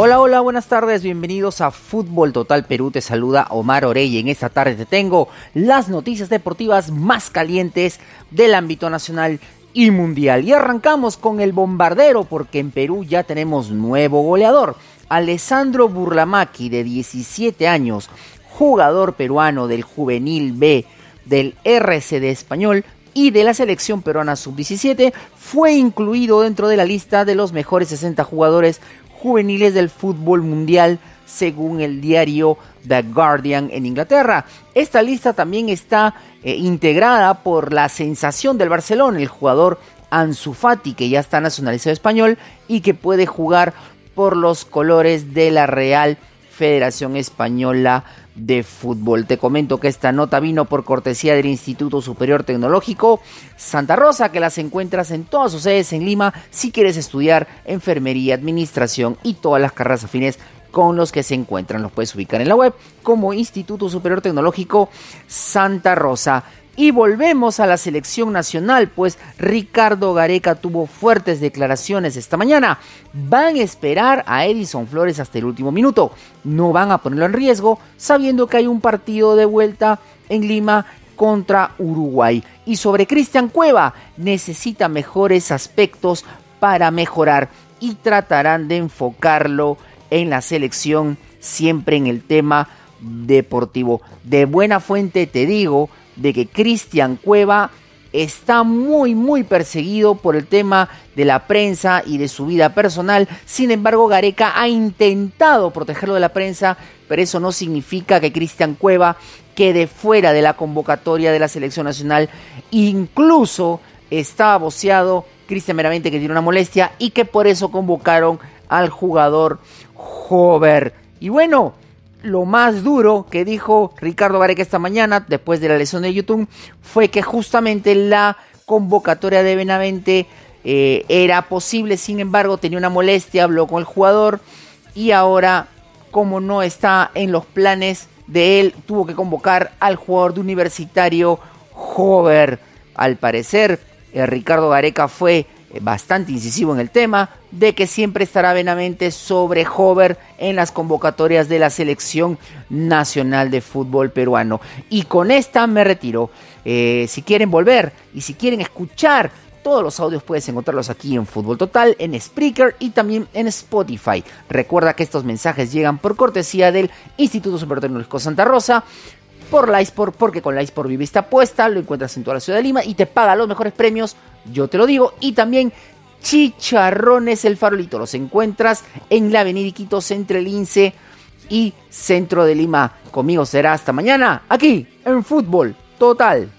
Hola, hola, buenas tardes, bienvenidos a Fútbol Total Perú, te saluda Omar Orey. En esta tarde te tengo las noticias deportivas más calientes del ámbito nacional y mundial. Y arrancamos con el bombardero porque en Perú ya tenemos nuevo goleador. Alessandro Burlamaqui, de 17 años, jugador peruano del Juvenil B del RCD Español y de la selección peruana sub-17, fue incluido dentro de la lista de los mejores 60 jugadores juveniles del fútbol mundial según el diario The Guardian en Inglaterra. Esta lista también está eh, integrada por la sensación del Barcelona, el jugador Ansu Fati, que ya está nacionalizado español y que puede jugar por los colores de la Real Federación Española de Fútbol. Te comento que esta nota vino por cortesía del Instituto Superior Tecnológico Santa Rosa, que las encuentras en todas sus sedes en Lima si quieres estudiar enfermería, administración y todas las carreras afines con los que se encuentran. Los puedes ubicar en la web como Instituto Superior Tecnológico Santa Rosa. Y volvemos a la selección nacional, pues Ricardo Gareca tuvo fuertes declaraciones esta mañana. Van a esperar a Edison Flores hasta el último minuto. No van a ponerlo en riesgo, sabiendo que hay un partido de vuelta en Lima contra Uruguay. Y sobre Cristian Cueva, necesita mejores aspectos para mejorar y tratarán de enfocarlo en la selección siempre en el tema deportivo. De buena fuente te digo de que Cristian Cueva está muy muy perseguido por el tema de la prensa y de su vida personal. Sin embargo, Gareca ha intentado protegerlo de la prensa, pero eso no significa que Cristian Cueva quede fuera de la convocatoria de la selección nacional. Incluso está voceado Cristian Meramente que tiene una molestia y que por eso convocaron al jugador Hover. Y bueno, lo más duro que dijo Ricardo Gareca esta mañana, después de la lesión de YouTube, fue que justamente la convocatoria de Benavente eh, era posible, sin embargo tenía una molestia, habló con el jugador y ahora, como no está en los planes de él, tuvo que convocar al jugador de universitario Hover. Al parecer, eh, Ricardo Gareca fue bastante incisivo en el tema de que siempre estará venamente sobre Hover en las convocatorias de la selección nacional de fútbol peruano. Y con esta me retiro. Eh, si quieren volver y si quieren escuchar todos los audios puedes encontrarlos aquí en Fútbol Total, en Spreaker y también en Spotify. Recuerda que estos mensajes llegan por cortesía del Instituto Superior Tecnológico Santa Rosa, por la porque con la por Vivista puesta lo encuentras en toda la ciudad de Lima y te paga los mejores premios, yo te lo digo, y también Chicharrones El Farolito, los encuentras en la avenida Iquitos entre Lince y Centro de Lima. Conmigo será hasta mañana, aquí en Fútbol Total.